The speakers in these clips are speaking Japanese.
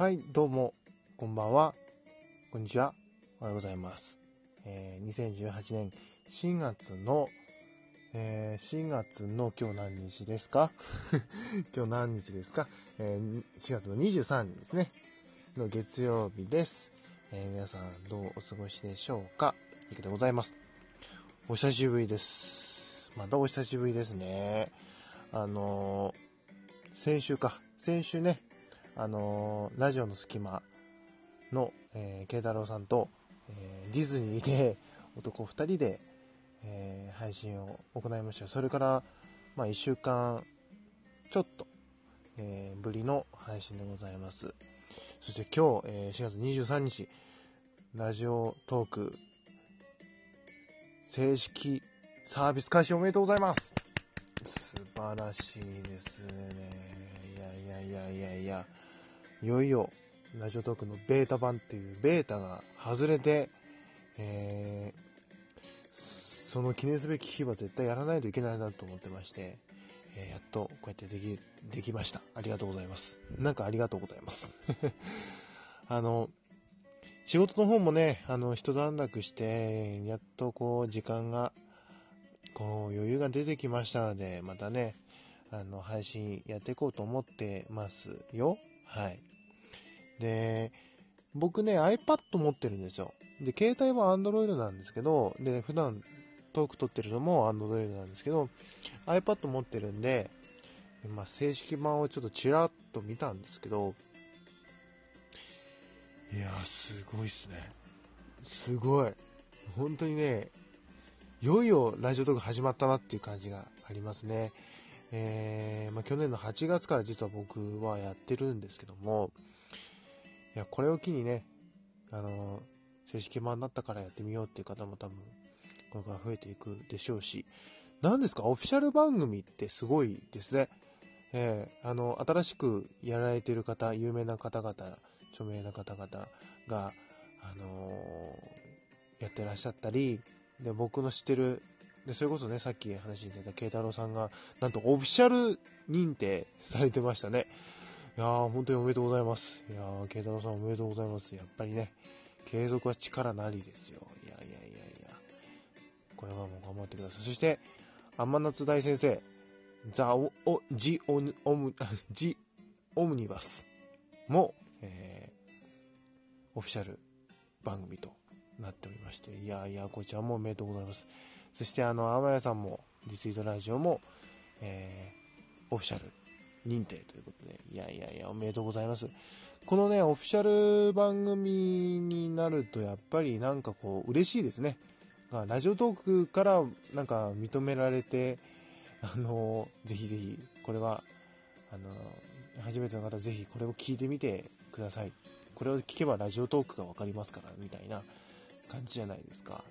はい、どうも、こんばんは、こんにちは、おはようございます。えー、2018年4月の、えー、4月の今日何日ですか？今日何日ですか、えー、4月の23日ですね。の月曜日です。えー皆さんどうお過ごしでしょうか？いくでございます。お久しぶりです。またお久しぶりですね。あのー先週か。先週ね、あのーラジオの隙間の、えー、慶太郎さんと、えーディズニーで男2人で、えー配信を行いました。それから、まあ、1週間ちょっと、えーぶりの配信でございます。そして今日、えー4月23日、ラジオトーク正式サービス開始おめでとうございます素晴らしいですね。いやいやいやいやいや、いよいよ、ラジオトークのベータ版っていうベータが外れて、えーその記念すべき日は絶対やらないといけないなと思ってまして、えーやっとこうやってでき、できました。ありがとうございます。なんかありがとうございます。あの、仕事の方もね、あの、一段落して、やっとこう、時間が、こう、余裕が出てきましたので、またね、あの、配信やっていこうと思ってますよ。はい。で、僕ね、iPad 持ってるんですよ。で、携帯は Android なんですけど、で、普段トーク撮ってるのも Android なんですけど、iPad 持ってるんで、まあ、正式版をちょっとちらっと見たんですけど、いやー、すごいっすね。すごい。本当にね、いよいよラジオトーク始まったなっていう感じがありますね。えー、まあ、去年の8月から実は僕はやってるんですけども、いや、これを機にね、あの、正式版になったからやってみようっていう方も多分、これから増えていくでしょうし、何ですか、オフィシャル番組ってすごいですね。えー、あの、新しくやられてる方、有名な方々、著名な方々が、あのーやってらっしゃったり、で、僕の知ってる、で、それこそね、さっき話に出た慶太郎さんが、なんとオフィシャル認定されてましたね。いやー、本当におめでとうございます。いやー、慶太郎さんおめでとうございます。やっぱりね、継続は力なりですよ。いやいやいやいや。これはもう頑張ってください。そして、天夏大先生、ザ・オ、オジ・オ、オム、ジ・オムニバスも、えー、オフィシャル番組となっておりまして、いやいや、こちらもおめでとうございます。そして、あの、天谷さんも、リツイートラジオも、えー、オフィシャル認定ということで、いやいやいや、おめでとうございます。このね、オフィシャル番組になると、やっぱりなんかこう、嬉しいですね。ラジオトークからなんか認められて、あの、ぜひぜひ、これは、あの、初めての方ぜひこれを聞いてみてください。これを聞けばラジオトークがわかりますから、みたいな感じじゃないですか。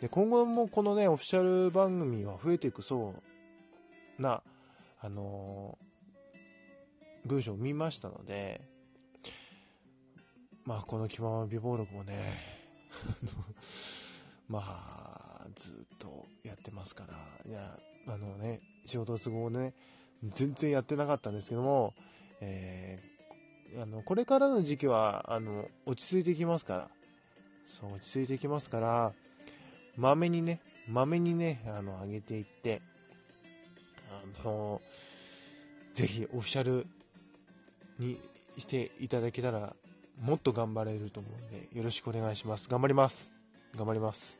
で、今後もこのね、オフィシャル番組は増えていくそうな、あの文章を見ましたので、まあ、この気まま美貌録もね、まあ、ずっとやってますから、いや、あのね、仕事都合ね、全然やってなかったんですけども、えーあの、これからの時期は、あの、落ち着いてきますから、そう、落ち着いてきますから、まめにね、まめにね、あの、上げていって、あの、ぜひオフィシャルにしていただけたら、もっと頑張れると思うんで、よろしくお願いします。頑張ります。頑張ります。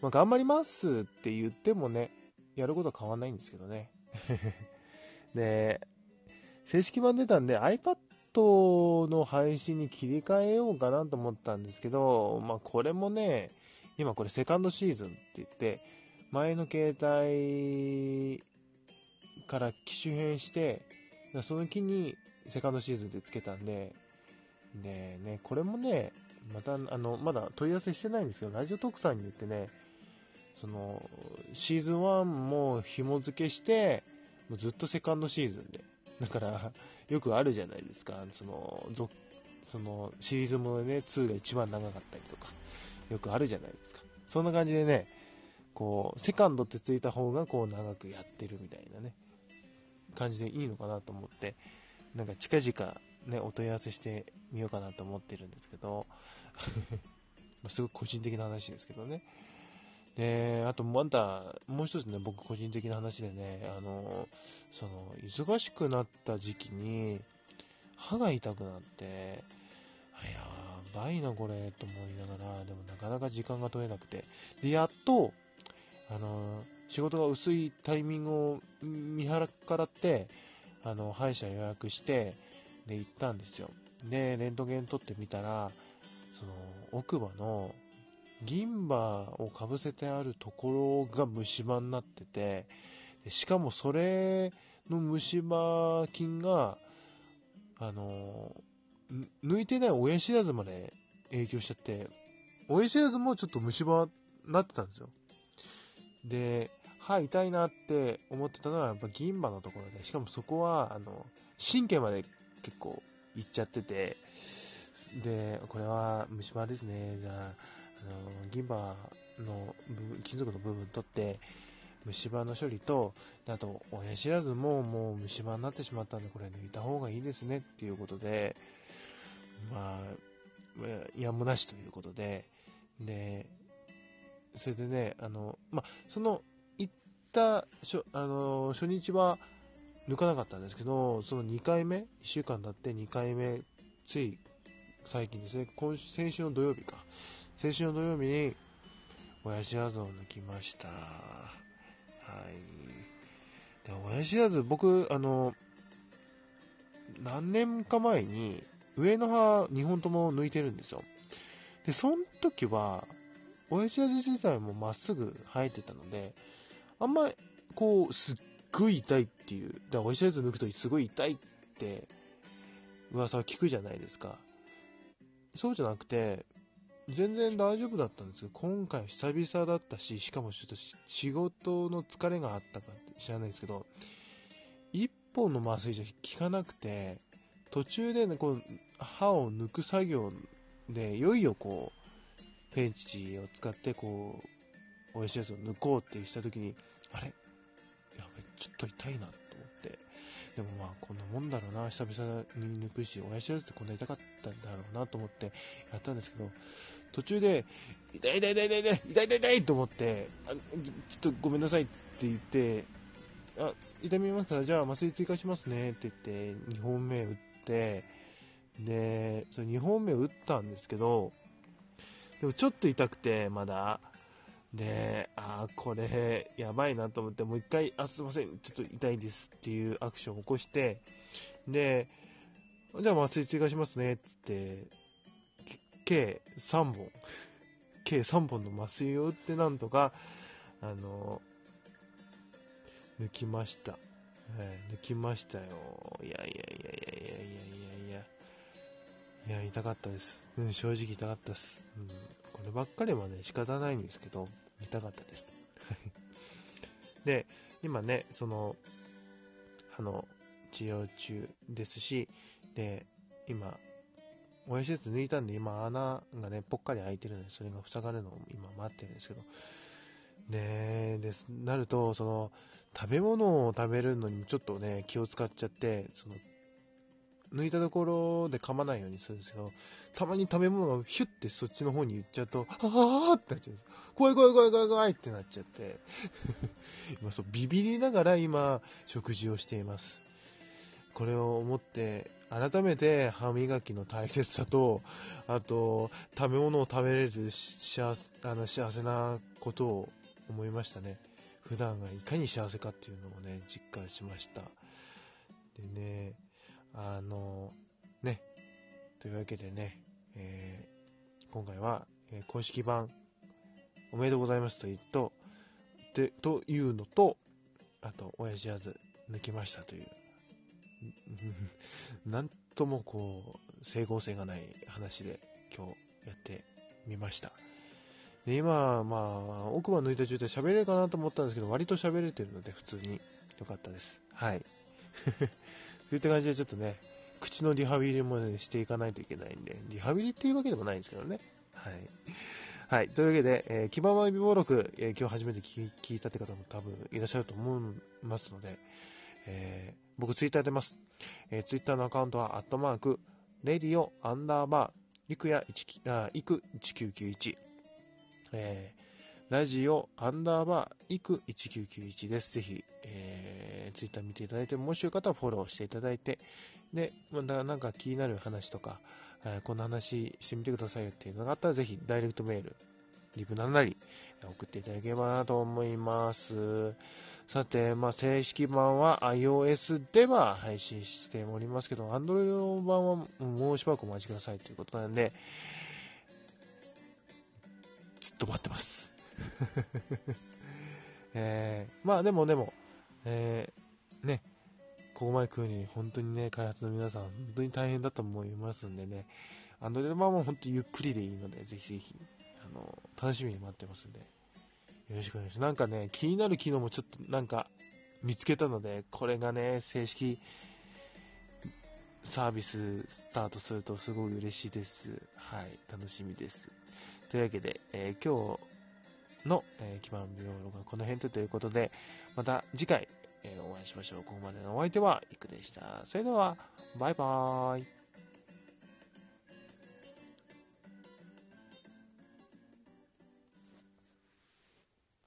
まあ、頑張りますって言ってもね、やることは変わんないんですけどね。で、正式版出たんで iPad の配信に切り替えようかなと思ったんですけど、まあこれもね、今これセカンドシーズンって言って、前の携帯から機種変して、その機にセカンドシーズンでつけたんで、でね、これもね、また、あの、まだ問い合わせしてないんですけど、ラジオ特産に言ってね、その、シーズン1も紐付けして、もうずっとセカンドシーズンで。だから、よくあるじゃないですか。その、その、シリーズもね、2が一番長かったりとか、よくあるじゃないですか。そんな感じでね、こう、セカンドってついた方がこう長くやってるみたいなね、感じでいいのかなと思って、なんか近々ね、お問い合わせしてみようかなと思ってるんですけど、すごく個人的な話ですけどね。で、あとまだ、もう一つね、僕個人的な話でね、あの、その、忙しくなった時期に、歯が痛くなって、いやばいなこれと思いながら、でもなかなか時間が取れなくて、で、やっと、あの、仕事が薄いタイミングを見計らって、あの、歯医者予約して、で、行ったんですよ。で、レントゲン撮ってみたら、その、奥歯の銀歯をかぶせてあるところが虫歯になってて、しかもそれの虫歯菌が、あの、抜いてない親知らずまで影響しちゃって、親知らずもちょっと虫歯になってたんですよ。で、歯痛いなって思ってたのはやっぱ銀歯のところで、しかもそこは、あの、神経まで結構いっちゃってて、で、これは虫歯ですね。じゃあ、あの、銀歯の、金属の部分取って、虫歯の処理と、あと、親知らずももう虫歯になってしまったんで、これ抜いた方がいいですねっていうことで、まあ、やむなしということで、で、それでね、あの、まあ、その、行った、しょあの、初日は抜かなかったんですけど、その2回目、1週間経って2回目、つい最近ですね、今週先週の土曜日か。先週の土曜日に、親知らずを抜きました。はい。で、親知らず、僕、あの、何年か前に、上の歯2本とも抜いてるんですよ。で、その時は、親父自体もまっすぐ生えてたので、あんまり、こう、すっごい痛いっていう、だから親父抜くとすごい痛いって噂は聞くじゃないですか。そうじゃなくて、全然大丈夫だったんですけど、今回久々だったし、しかもちょっと仕事の疲れがあったか知らないですけど、一本の麻酔じゃ効かなくて、途中でね、こう、歯を抜く作業で、いよいよこう、ペンチを使ってこう、親知らずを抜こうってした時に、あれ？やべ、ちょっと痛いなと思って。でもまあ、こんなもんだろうな、久々に抜くし、親知らずってこんな痛かったんだろうなと思ってやったんですけど、途中で、痛い痛い痛い痛い痛い痛い痛い痛いと思って、あちょっとごめんなさいって言って、あ、痛みますか？ら、じゃあ麻酔追加しますねって言って、2本目打って、で、それ2本目を打ったんですけど、でもちょっと痛くて、まだ。で、あー、これ、やばいなと思って、もう一回、あ、すいません、ちょっと痛いですっていうアクションを起こして、で、じゃあ麻酔追加しますね、つって、計3本、計3本の麻酔を打ってなんとか、あの、抜きました。はい、抜きましたよ。いやいやいやいやいやいやいやいや。いや、痛かったです。うん、正直痛かったです。うん、こればっかりはね、仕方ないんですけど、痛かったです。で、今ね、その、歯の治療中ですし、で、今、親知らず抜いたんで、今穴がね、ぽっかり開いてるので、それが塞がるのを今待ってるんですけど、ねです、なると、その、食べ物を食べるのにちょっとね、気を使っちゃって、その、抜いたところで噛まないようにするんですけど、たまに食べ物がヒュッてそっちの方に行っちゃうと、ああってなっちゃうんです。怖い怖い怖い怖い怖いってなっちゃって、今そう、ビビりながら今、食事をしています。これを思って、改めて歯磨きの大切さと、あと、食べ物を食べれる幸せあの幸せなことを思いましたね。普段がいかに幸せかっていうのをね、実感しました。でね、あの、ね、というわけでね、えー、今回は、えー、公式版、おめでとうございますと言うと、で、というのと、あと、親父やず抜きましたという、なんともこう、整合性がない話で今日やってみました。で今、まあ、奥歯抜いた状態喋れるかなと思ったんですけど、割と喋れてるので普通に良かったです。はい。そういった感じでちょっとね、口のリハビリもね、していかないといけないんで、リハビリっていうわけでもないんですけどね。はい。はい。というわけで、えー、基盤は微暴録、えー、今日初めて聞いたって方も多分いらっしゃると思いますので、えー、僕ツイッターやってます。えー、ツイッターのアカウントは、アットマーク、レディオアンダーバー、いくやいく1991、えー、ラジオアンダーバー、いく1991です。ぜひ、えー、ツイッター見ていただいて、もしよかったらフォローしていただいて、で、まだなんか気になる話とか、えー、こんな話してみてくださいよっていうのがあったら、ぜひダイレクトメール、リプなんなり送っていただければなと思います。さて、まあ、正式版は iOS では配信しておりますけど、Android 版はもうしばらくお待ちくださいということなんで、と待ってます。えー、まあでもでも、えー、ね、ここまで来るに本当にね、開発の皆さん、本当に大変だと思いますんでね、Android 版も本当ゆっくりでいいので、ぜひぜひ、あの、楽しみに待ってますんで、よろしくお願いします。なんかね、気になる機能もちょっとなんか見つけたので、これがね、正式サービススタートするとすごい嬉しいです。はい、楽しみです。というわけで、えー、今日の、えー、基盤病論はこの辺ということで、また次回、えー、お会いしましょう。ここまでのお相手は、いくでした。それでは、バイバーイ。